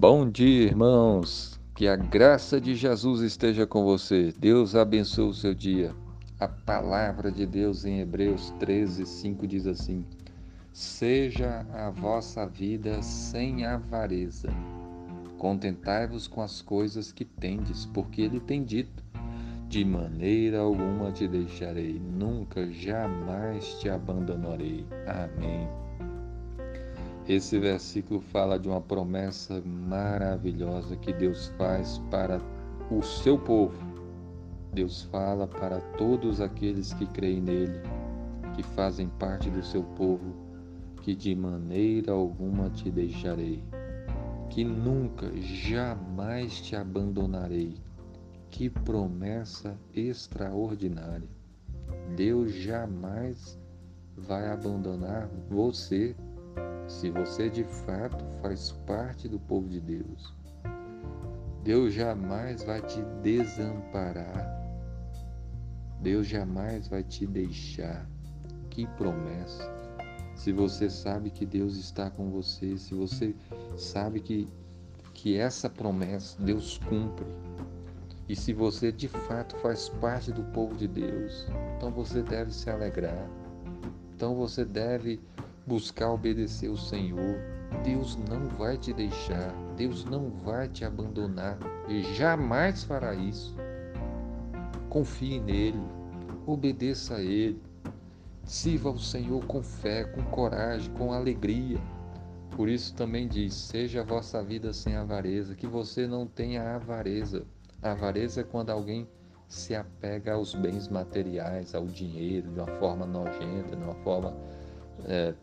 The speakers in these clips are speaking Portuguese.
Bom dia, irmãos. Que a graça de Jesus esteja com você. Deus abençoe o seu dia. A palavra de Deus em Hebreus 13, 5 diz assim: Seja a vossa vida sem avareza. Contentai-vos com as coisas que tendes, porque ele tem dito: De maneira alguma te deixarei, nunca, jamais te abandonarei. Amém. Esse versículo fala de uma promessa maravilhosa que Deus faz para o seu povo. Deus fala para todos aqueles que creem nele, que fazem parte do seu povo, que de maneira alguma te deixarei, que nunca, jamais te abandonarei. Que promessa extraordinária! Deus jamais vai abandonar você se você de fato faz parte do povo de Deus. Deus jamais vai te desamparar. Deus jamais vai te deixar. Que promessa! Se você sabe que Deus está com você, se você sabe que, que essa promessa Deus cumpre, e se você de fato faz parte do povo de Deus, então você deve se alegrar. Então você deve buscar obedecer o Senhor, Deus não vai te deixar, Deus não vai te abandonar e jamais fará isso. Confie nele, obedeça a ele, sirva ao Senhor com fé, com coragem, com alegria. Por isso também diz: seja a vossa vida sem avareza, que você não tenha avareza. A avareza é quando alguém se apega aos bens materiais, ao dinheiro, de uma forma nojenta, de uma forma é,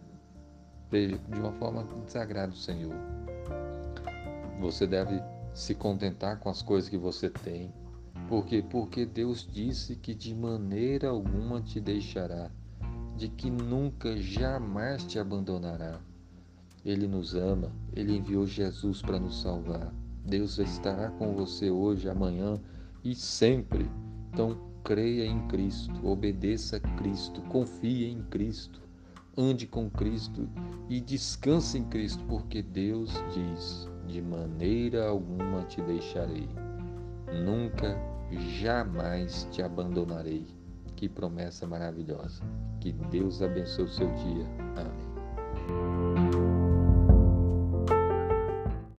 de uma forma que desagrada o Senhor. Você deve se contentar com as coisas que você tem. Por quê? Porque Deus disse que de maneira alguma te deixará, de que nunca, jamais te abandonará. Ele nos ama, ele enviou Jesus para nos salvar. Deus estará com você hoje, amanhã e sempre. Então, creia em Cristo, obedeça a Cristo, confie em Cristo ande com Cristo e descanse em Cristo, porque Deus diz: de maneira alguma te deixarei, nunca, jamais te abandonarei. Que promessa maravilhosa. Que Deus abençoe o seu dia. Amém.